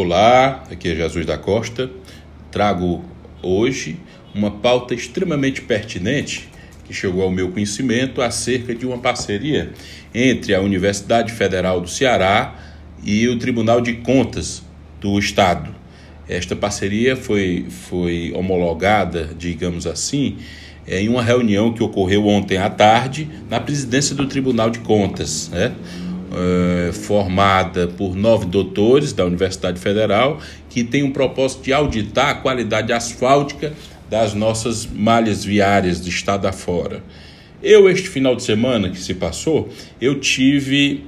Olá, aqui é Jesus da Costa. Trago hoje uma pauta extremamente pertinente que chegou ao meu conhecimento acerca de uma parceria entre a Universidade Federal do Ceará e o Tribunal de Contas do Estado. Esta parceria foi, foi homologada, digamos assim, em uma reunião que ocorreu ontem à tarde na presidência do Tribunal de Contas. Né? Eh, formada por nove doutores da Universidade Federal, que tem um propósito de auditar a qualidade asfáltica das nossas malhas viárias de estado afora. Eu, este final de semana que se passou, eu tive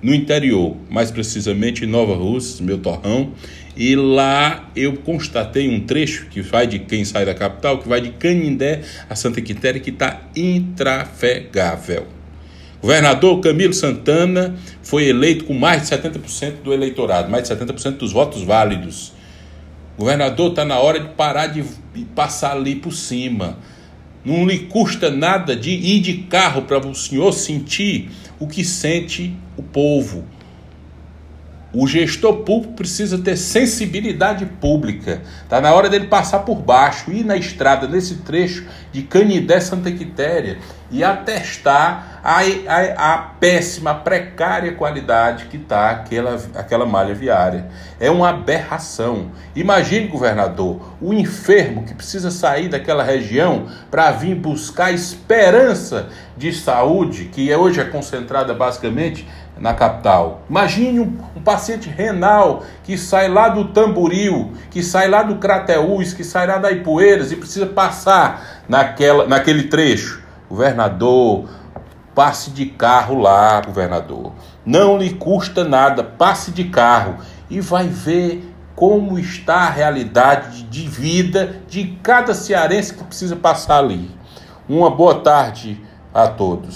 no interior, mais precisamente em Nova Rússia, meu torrão, e lá eu constatei um trecho que vai de quem sai da capital, que vai de Canindé a Santa Quitéria, que está intrafegável. Governador Camilo Santana foi eleito com mais de 70% do eleitorado, mais de 70% dos votos válidos. Governador, está na hora de parar de passar ali por cima. Não lhe custa nada de ir de carro para o senhor sentir o que sente o povo. O gestor público precisa ter sensibilidade pública. Está na hora dele passar por baixo, ir na estrada, nesse trecho de Canidé Santa Quitéria e atestar a, a, a péssima, precária qualidade que está aquela, aquela malha viária. É uma aberração. Imagine, governador, o enfermo que precisa sair daquela região para vir buscar esperança de saúde, que hoje é concentrada basicamente na capital. Imagine um, um, paciente renal que sai lá do Tamboril, que sai lá do Crateús, que sai lá da Ipueiras e precisa passar naquela, naquele trecho. Governador, passe de carro lá, governador. Não lhe custa nada, passe de carro e vai ver como está a realidade de vida de cada cearense que precisa passar ali. Uma boa tarde a todos.